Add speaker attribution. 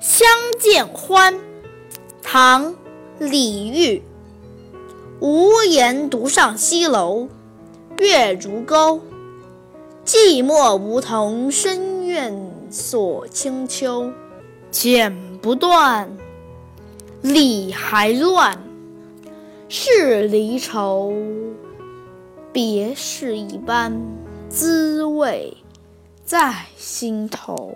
Speaker 1: 相见欢。唐李煜。无言独上西楼月如钩。寂寞梧桐深院锁清秋剪不断理还乱。是离愁别是一般滋味在心头。